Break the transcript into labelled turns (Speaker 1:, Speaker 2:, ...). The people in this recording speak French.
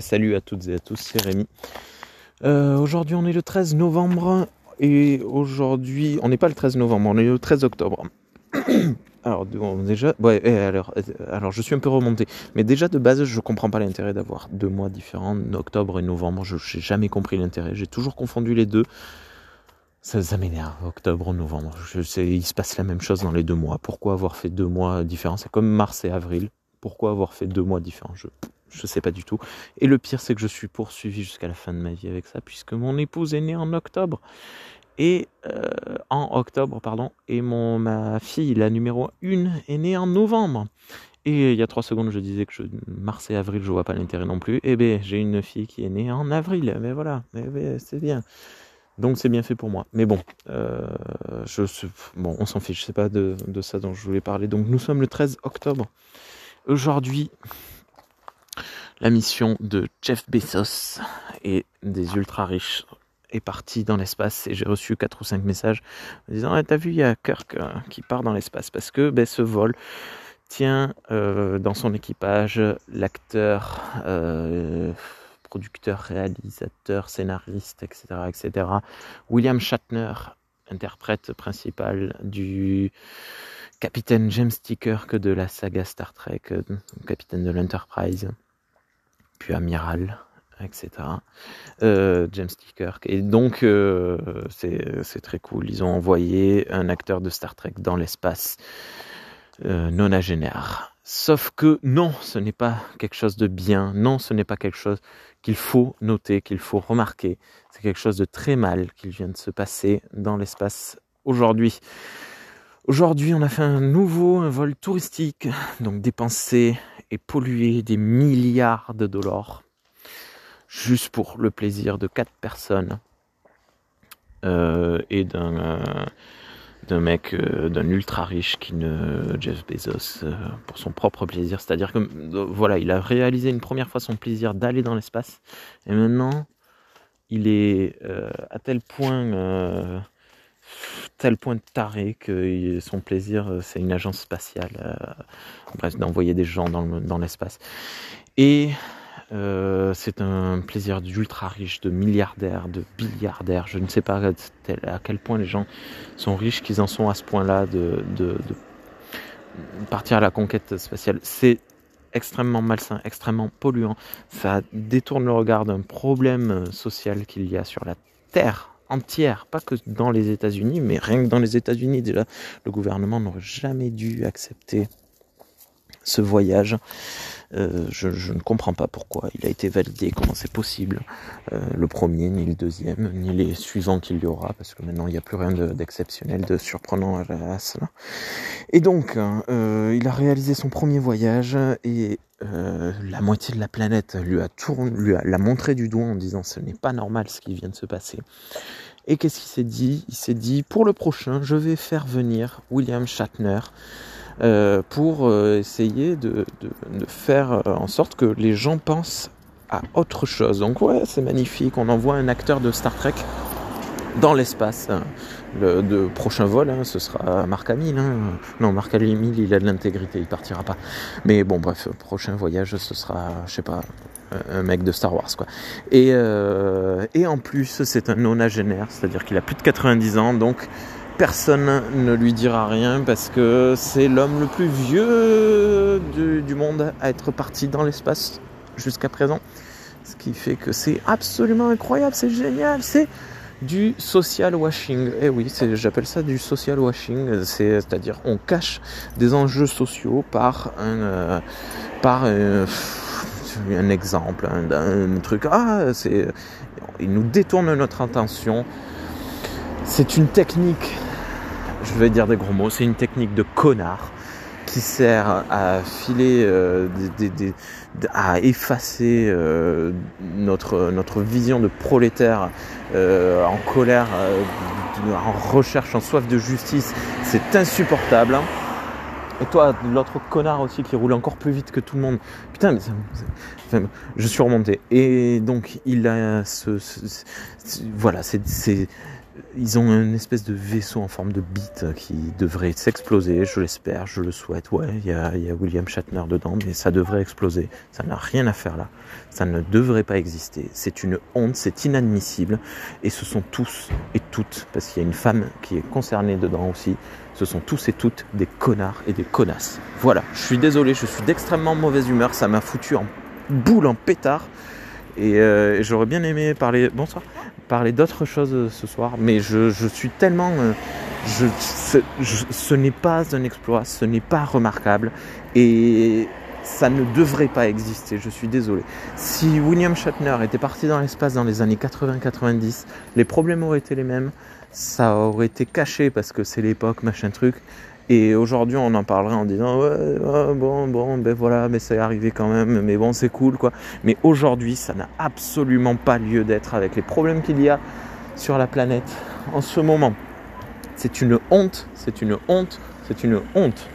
Speaker 1: Salut à toutes et à tous, c'est Rémi. Euh, aujourd'hui on est le 13 novembre et aujourd'hui on n'est pas le 13 novembre, on est le 13 octobre. alors déjà, alors, euh, alors je suis un peu remonté, mais déjà de base je comprends pas l'intérêt d'avoir deux mois différents, octobre et novembre. Je n'ai jamais compris l'intérêt, j'ai toujours confondu les deux. Ça, ça m'énerve, octobre, novembre. Il se passe la même chose dans les deux mois. Pourquoi avoir fait deux mois différents? C'est comme mars et avril. Pourquoi avoir fait deux mois différents? Je sais pas du tout. Et le pire, c'est que je suis poursuivi jusqu'à la fin de ma vie avec ça, puisque mon épouse est née en octobre. Et euh, en octobre, pardon, et mon ma fille, la numéro 1, est née en novembre. Et il y a trois secondes, je disais que je, mars et avril, je vois pas l'intérêt non plus. Eh bien, j'ai une fille qui est née en avril. Mais voilà, c'est bien. Donc c'est bien fait pour moi. Mais bon, euh, je, bon on s'en fiche, sais pas de, de ça dont je voulais parler. Donc nous sommes le 13 octobre. Aujourd'hui, la mission de Jeff Bezos et des ultra riches est partie dans l'espace et j'ai reçu quatre ou cinq messages en disant t'as vu il y a Kirk euh, qui part dans l'espace parce que ben, ce vol tient euh, dans son équipage l'acteur euh, producteur réalisateur scénariste etc etc William Shatner interprète principal du capitaine James T. Kirk de la saga Star Trek capitaine de l'Enterprise puis amiral, etc. Euh, James T. Kirk. Et donc, euh, c'est très cool. Ils ont envoyé un acteur de Star Trek dans l'espace euh, nonagénaire. Sauf que non, ce n'est pas quelque chose de bien. Non, ce n'est pas quelque chose qu'il faut noter, qu'il faut remarquer. C'est quelque chose de très mal qui vient de se passer dans l'espace aujourd'hui. Aujourd'hui, on a fait un nouveau vol touristique, donc dépensé et polluer des milliards de dollars juste pour le plaisir de quatre personnes euh, et d'un euh, mec euh, d'un ultra riche qui ne Jeff Bezos pour son propre plaisir. C'est-à-dire que voilà il a réalisé une première fois son plaisir d'aller dans l'espace et maintenant il est à tel point tel point de taré que son plaisir, euh, c'est une agence spatiale, euh, bref, d'envoyer des gens dans, l'espace. Et euh, c'est un plaisir d'ultra riche, de milliardaires, de milliardaires. Je ne sais pas à quel point les gens sont riches qu'ils en sont à ce point-là de, de, partir à la conquête spatiale. C'est extrêmement malsain, extrêmement polluant. Ça détourne le regard d'un problème social qu'il y a sur la Terre entière, pas que dans les États-Unis, mais rien que dans les États-Unis déjà, le gouvernement n'aurait jamais dû accepter ce voyage. Euh, je, ne comprends pas pourquoi il a été validé, comment c'est possible. Euh, le premier, ni le deuxième, ni les suivants qu'il y aura, parce que maintenant il n'y a plus rien d'exceptionnel, de, surprenant à, cela. Et donc, hein, euh, il a réalisé son premier voyage et la moitié de la planète lui a, tourné, lui a l'a montré du doigt en disant ce n'est pas normal ce qui vient de se passer. Et qu'est-ce qu'il s'est dit? Il s'est dit pour le prochain, je vais faire venir William Shatner euh, pour euh, essayer de, faire euh, en sorte que les gens pensent à autre chose. Donc ouais, c'est magnifique. On envoie un acteur de Star Trek dans l'espace. Le prochain vol, hein, ce sera Marc Hamill. Hein. Non, Marc Hamill, il a de l'intégrité, il partira pas. Mais bon, bref, prochain voyage, ce sera, je sais pas, un mec de Star Wars, quoi. Et, et en plus, c'est un nonagénaire, c'est-à-dire qu'il a plus de 90 ans, donc personne ne lui dira rien parce que c'est l'homme le plus vieux du, monde à être parti dans l'espace jusqu'à présent. Ce qui fait que c'est absolument incroyable, c'est génial, c'est du social washing. Eh oui, j'appelle ça du social washing, c'est-à-dire on cache des enjeux sociaux par un, euh, par euh, un exemple, un, truc. Ah, c'est, il nous détourne notre attention. C'est une technique je vais dire des gros mots, c'est une technique de connard qui sert à filer, euh, à effacer euh, notre, vision de prolétaire euh, en colère, en recherche, en soif de justice. C'est insupportable. Et toi, l'autre connard aussi qui roule encore plus vite que tout le monde. Putain, mais je suis remonté. Et donc, il a ce, voilà, c'est ils ont une espèce de vaisseau en forme de bite qui devrait s'exploser, je l'espère, je le souhaite. Ouais, il y a, y a, William Shatner dedans, mais ça devrait exploser. Ça n'a rien à faire là. Ça ne devrait pas exister. C'est une honte, c'est inadmissible. Et ce sont tous et toutes, parce qu'il y a une femme qui est concernée dedans aussi, ce sont tous et toutes des connards et des connasses. Voilà, je suis désolé, je suis d'extrêmement mauvaise humeur, ça m'a foutu en boule, en pétard. Et, euh, j'aurais bien aimé parler. Bonsoir parler d'autres choses ce soir, mais je, suis tellement... Euh, je, ce, n'est pas un exploit, ce n'est pas remarquable, et ça ne devrait pas exister, je suis désolé. Si William Shatner était parti dans l'espace dans les années 80-90, les problèmes auraient été les mêmes, ça aurait été caché parce que c'est l'époque, machin truc, et aujourd'hui, on en parlerait en disant ouais, bon, bon, ben voilà, mais c'est arrivé quand même, mais bon, c'est cool, quoi. Mais aujourd'hui, ça n'a absolument pas lieu d'être avec les problèmes qu'il y a sur la planète en ce moment. C'est une honte, c'est une honte, c'est une honte.